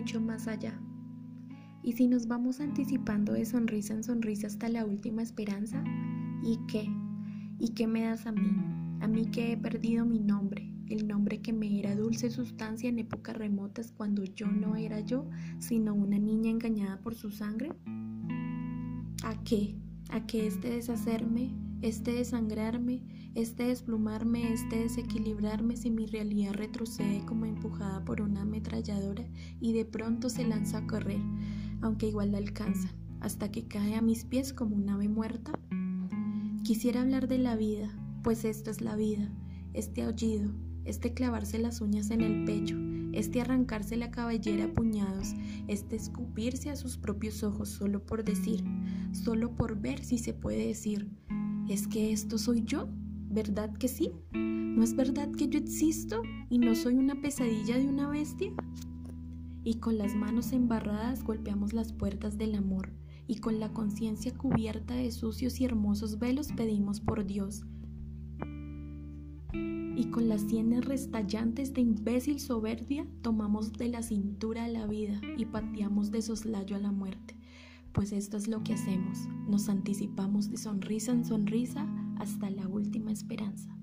mucho más allá. Y si nos vamos anticipando de sonrisa en sonrisa hasta la última esperanza, ¿y qué? ¿Y qué me das a mí? A mí que he perdido mi nombre, el nombre que me era dulce sustancia en épocas remotas cuando yo no era yo, sino una niña engañada por su sangre. ¿A qué? ¿A qué este deshacerme, este desangrarme, este desplumarme, este desequilibrarme si mi realidad retrocede como empujada por una ametralladora y de pronto se lanza a correr? aunque igual la alcanza, hasta que cae a mis pies como un ave muerta? Quisiera hablar de la vida, pues esto es la vida, este aullido, este clavarse las uñas en el pecho, este arrancarse la cabellera a puñados, este escupirse a sus propios ojos solo por decir, solo por ver si se puede decir, ¿es que esto soy yo? ¿Verdad que sí? ¿No es verdad que yo existo y no soy una pesadilla de una bestia? Y con las manos embarradas golpeamos las puertas del amor y con la conciencia cubierta de sucios y hermosos velos pedimos por Dios. Y con las sienes restallantes de imbécil soberbia tomamos de la cintura a la vida y pateamos de soslayo a la muerte. Pues esto es lo que hacemos, nos anticipamos de sonrisa en sonrisa hasta la última esperanza.